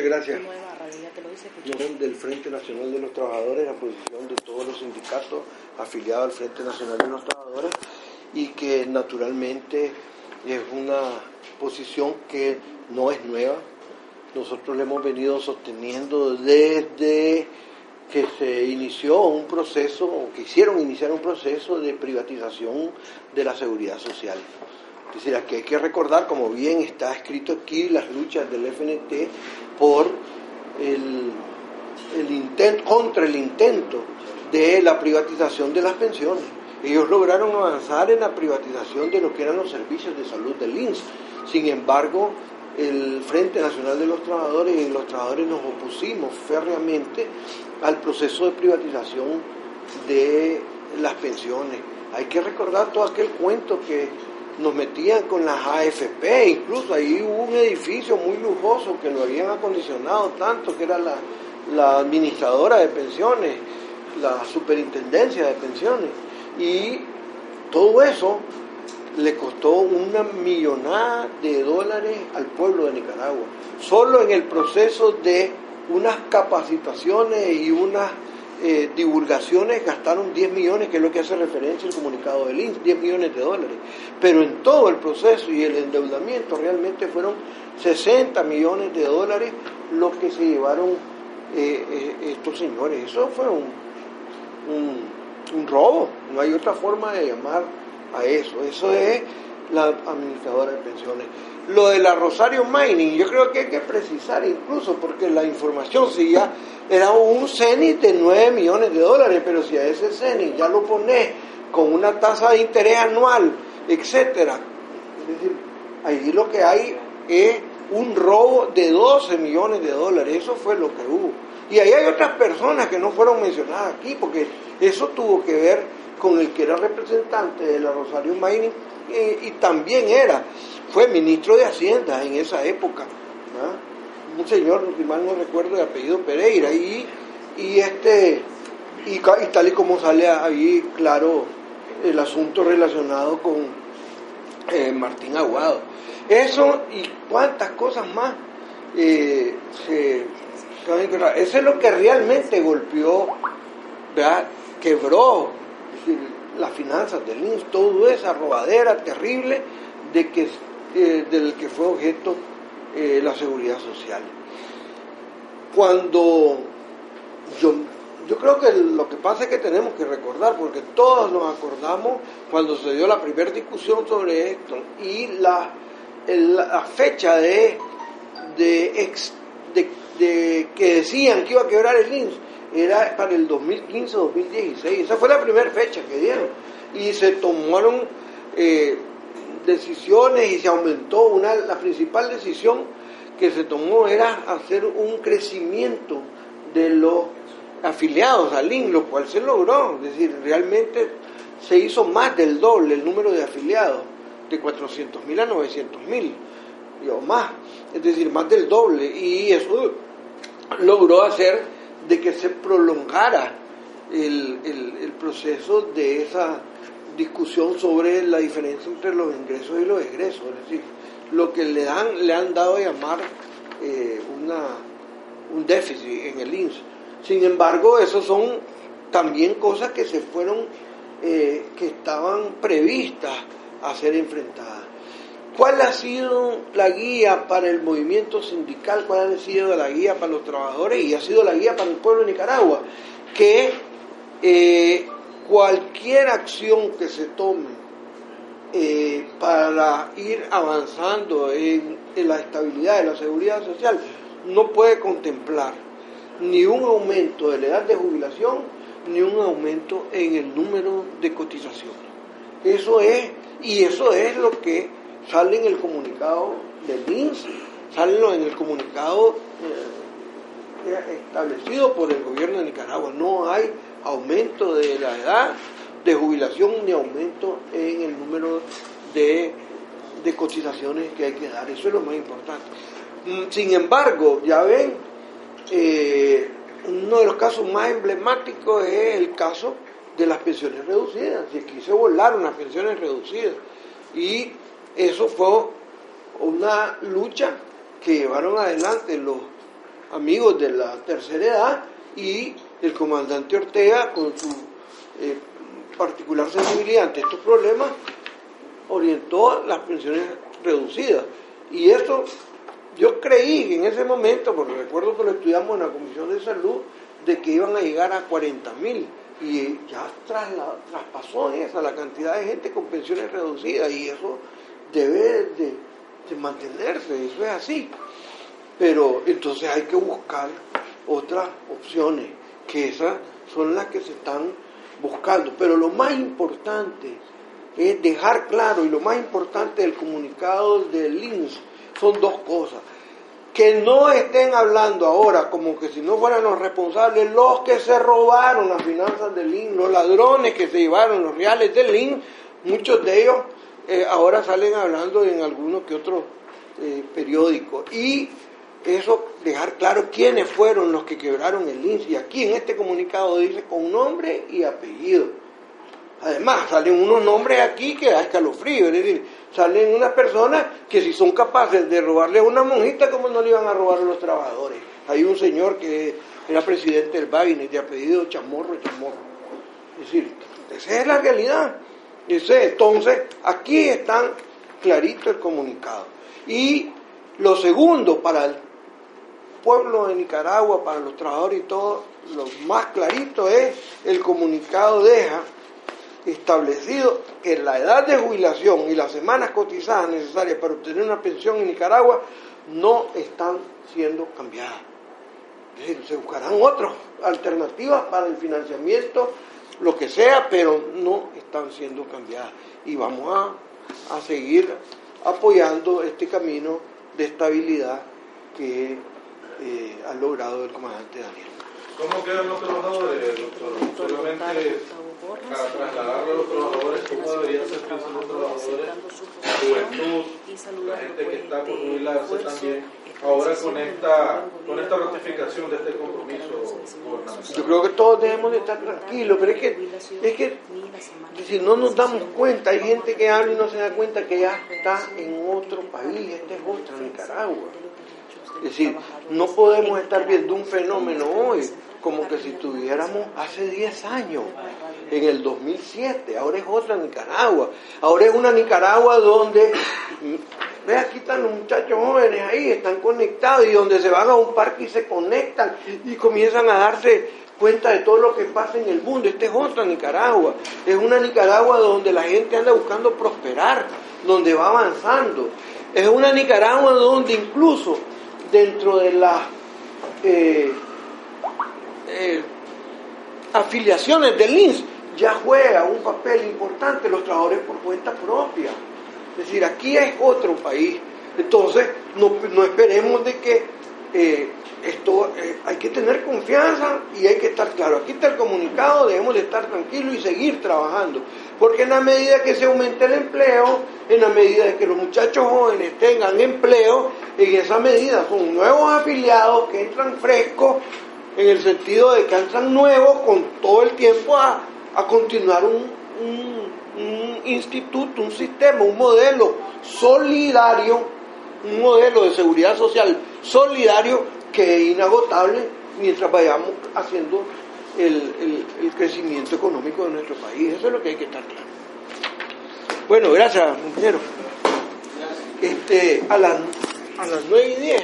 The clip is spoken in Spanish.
Muchas gracias. Del Frente Nacional de los Trabajadores, la posición de todos los sindicatos afiliados al Frente Nacional de los Trabajadores y que naturalmente es una posición que no es nueva. Nosotros le hemos venido sosteniendo desde que se inició un proceso, o que hicieron iniciar un proceso de privatización de la seguridad social. Es decir, aquí hay que recordar, como bien está escrito aquí, las luchas del FNT por el, intento, contra el intento de la privatización de las pensiones. Ellos lograron avanzar en la privatización de lo que eran los servicios de salud del INS. Sin embargo, el Frente Nacional de los Trabajadores y los trabajadores nos opusimos férreamente al proceso de privatización de las pensiones. Hay que recordar todo aquel cuento que nos metían con las AFP, incluso ahí hubo un edificio muy lujoso que lo habían acondicionado tanto, que era la, la administradora de pensiones, la superintendencia de pensiones. Y todo eso le costó una millonada de dólares al pueblo de Nicaragua. Solo en el proceso de unas capacitaciones y unas eh, divulgaciones gastaron 10 millones, que es lo que hace referencia el comunicado del INS, 10 millones de dólares. Pero en todo el proceso y el endeudamiento realmente fueron 60 millones de dólares lo que se llevaron eh, eh, estos señores. Eso fue un, un robo, no hay otra forma de llamar a eso. Eso es la administradora de pensiones. Lo de la Rosario Mining, yo creo que hay que precisar incluso, porque la información si era un CENIT de 9 millones de dólares, pero si a ese CENIT ya lo pones con una tasa de interés anual, etcétera, es decir, ahí lo que hay es un robo de 12 millones de dólares, eso fue lo que hubo. Y ahí hay otras personas que no fueron mencionadas aquí, porque eso tuvo que ver con el que era representante de la Rosario Mining y, también era, fue ministro de Hacienda en esa época, un señor, si mal no recuerdo, de apellido Pereira, y, y este, y, tal y como sale ahí claro el asunto relacionado con eh, Martín Aguado. Eso y cuántas cosas más eh, se, eso es lo que realmente golpeó, ¿verdad? quebró las finanzas del INS, toda esa robadera terrible de que, eh, del que fue objeto eh, la seguridad social. Cuando yo, yo creo que lo que pasa es que tenemos que recordar, porque todos nos acordamos cuando se dio la primera discusión sobre esto y la, la fecha de, de, de, que decían que iba a quebrar el INS era para el 2015-2016. Esa fue la primera fecha que dieron. Y se tomaron eh, decisiones y se aumentó. Una, la principal decisión que se tomó era hacer un crecimiento de los afiliados al IN, lo cual se logró. Es decir, realmente se hizo más del doble el número de afiliados, de 400 mil a 900 mil, o más. Es decir, más del doble. Y eso logró hacer de que se prolongara el, proceso de esa discusión sobre la diferencia entre los ingresos y los egresos, es decir, lo que le han, le han dado a llamar eh, una, un déficit en el INS. Sin embargo, esas son también cosas que se fueron, eh, que estaban previstas a ser enfrentadas. ¿Cuál ha sido la guía para el movimiento sindical? ¿Cuál ha sido la guía para los trabajadores? Y ha sido la guía para el pueblo de Nicaragua. Que eh, cualquier acción que se tome eh, para ir avanzando en, la estabilidad de la seguridad social no puede contemplar ni un aumento de la edad de jubilación ni un aumento en el número de cotizaciones. Eso es, y eso es lo que sale en el comunicado del INSS, sale en el comunicado eh, establecido por el gobierno de Nicaragua. No hay aumento de la edad de jubilación ni aumento en el número de, cotizaciones que hay que dar. Eso es lo más importante. Mm, sin embargo, ya ven, eh, uno de los casos más emblemáticos es el caso de las pensiones reducidas. Si aquí se volaron las pensiones reducidas. Y eso fue una lucha que llevaron adelante los, amigos de la tercera edad y el comandante Ortega con su eh, particular sensibilidad ante estos problemas orientó las pensiones reducidas. Y eso yo creí en ese momento, porque recuerdo que lo estudiamos en la Comisión de Salud, de que iban a llegar a 40 mil. Y ya traspasó esa la cantidad de gente con pensiones reducidas y eso debe de, de mantenerse, eso es así. Pero entonces hay que buscar otras opciones, que esas son las que se están buscando. Pero lo más importante es dejar claro, y lo más importante del comunicado del INS son dos cosas. Que no estén hablando ahora como que si no fueran los responsables, los que se robaron las finanzas del INS, los ladrones que se llevaron los reales del INS, muchos de ellos eh, ahora salen hablando en algunos que otros eh, periódicos. Y eso, dejar claro quiénes fueron los que quebraron el INS. Y aquí en este comunicado dice con nombre y apellido. Además, salen unos nombres aquí que da escalofrío, es decir, salen unas personas que si son capaces de robarle a una monjita, ¿cómo no le iban a robar a los trabajadores? Hay un señor que era presidente del Bagnes de apellido Chamorro Chamorro. Es decir, esa es la realidad. Entonces, aquí están clarito el comunicado. Y lo segundo, para el pueblo de Nicaragua, para los trabajadores y todo, lo más clarito es el comunicado deja establecido que la edad de jubilación y las semanas cotizadas necesarias para obtener una pensión en Nicaragua no están siendo cambiadas. Se buscarán otras alternativas para el financiamiento, lo que sea, pero no están siendo cambiadas. Y vamos a, a seguir apoyando este camino de estabilidad que eh, ha logrado el comandante Daniel. ¿Cómo quedan los trabajadores, doctor? Solamente para trasladarle a los trabajadores cómo deberían sentirse los trabajadores, la juventud, la gente que está por jubilarse también, ahora con esta, con esta ratificación de este compromiso Yo creo que todos debemos de estar tranquilos, pero es que, es que si no nos damos cuenta, hay gente que habla y no se da cuenta que ya está en otro país, este es otra Nicaragua. Es decir, no podemos estar viendo un fenómeno hoy como que si estuviéramos hace 10 años, en el 2007, ahora es otra Nicaragua, ahora es una Nicaragua donde, ve aquí están los muchachos jóvenes ahí, están conectados y donde se van a un parque y se conectan y comienzan a darse cuenta de todo lo que pasa en el mundo, esta es otra Nicaragua, es una Nicaragua donde la gente anda buscando prosperar, donde va avanzando, es una Nicaragua donde incluso dentro de la... Eh, eh, afiliaciones del INS ya juega un papel importante los trabajadores por cuenta propia. Es decir, aquí es otro país. Entonces, no, esperemos de que eh, esto eh, hay que tener confianza y hay que estar claro. Aquí está el comunicado, debemos de estar tranquilos y seguir trabajando. Porque en la medida que se aumente el empleo, en la medida de que los muchachos jóvenes tengan empleo, en esa medida son nuevos afiliados que entran frescos en el sentido de que entran nuevos con todo el tiempo a, continuar un, instituto, un sistema, un modelo solidario, un modelo de seguridad social solidario que es inagotable mientras vayamos haciendo el, crecimiento económico de nuestro país. Eso es lo que hay que estar claro. Bueno, gracias, compañero. Este, a las, a las 9 y 10.